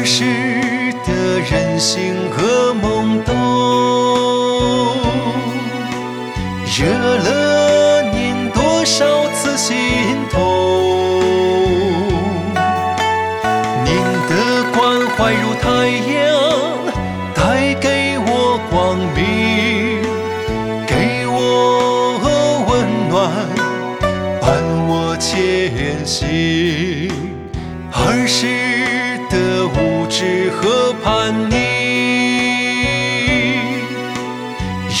儿时的任性和懵懂，惹了您多少次心痛。您的关怀如太阳，带给我光明，给我温暖，伴我前行。儿时知和叛逆，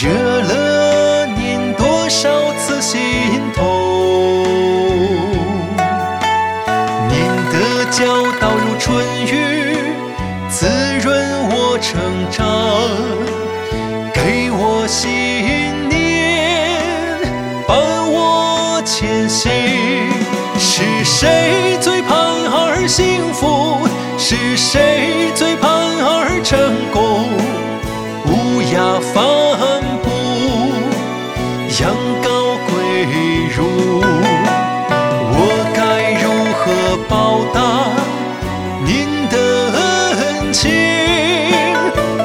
惹了您多少次心痛。您的教导如春雨，滋润我成长，给我信念，伴我前行。是谁最盼儿幸福？是谁如。我该如何报答您的恩情？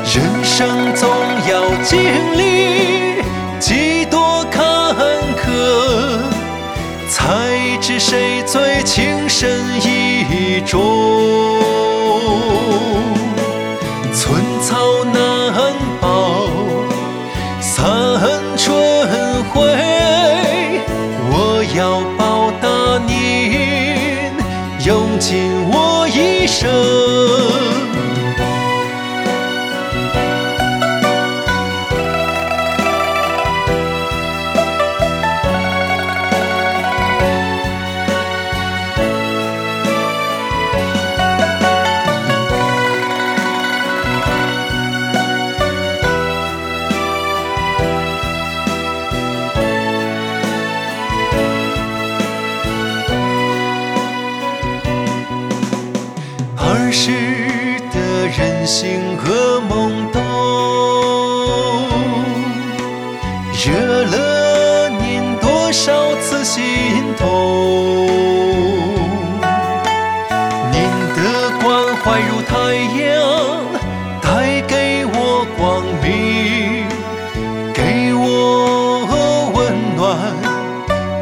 人生总要经历几多坎坷，才知谁最情深意重。生。的任性和懵懂，惹了您多少次心痛。您的关怀如太阳，带给我光明，给我温暖，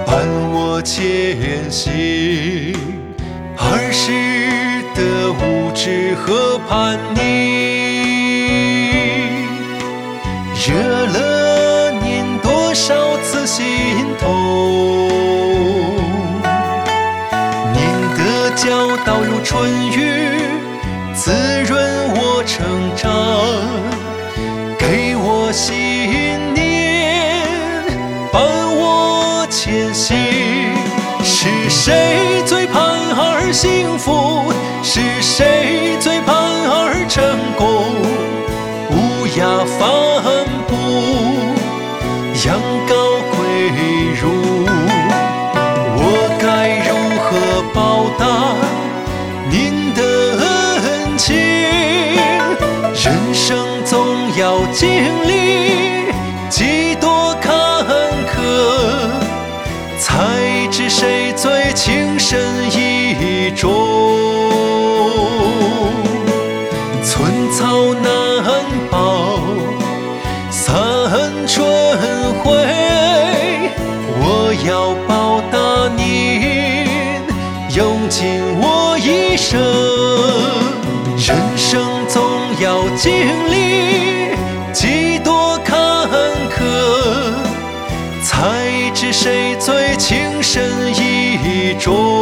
伴我前行。的无知和叛逆，惹了您多少次心痛。您的教导如春雨，滋润我成长，给我信念，伴我前行。是谁最盼儿幸福？是谁最盼儿成功？乌鸦反哺，羊羔跪乳。我该如何报答您的恩情？人生总要经历几多坎坷，才知谁最情深意重。用尽我一生。人生总要经历几多坎坷，才知谁最情深意重。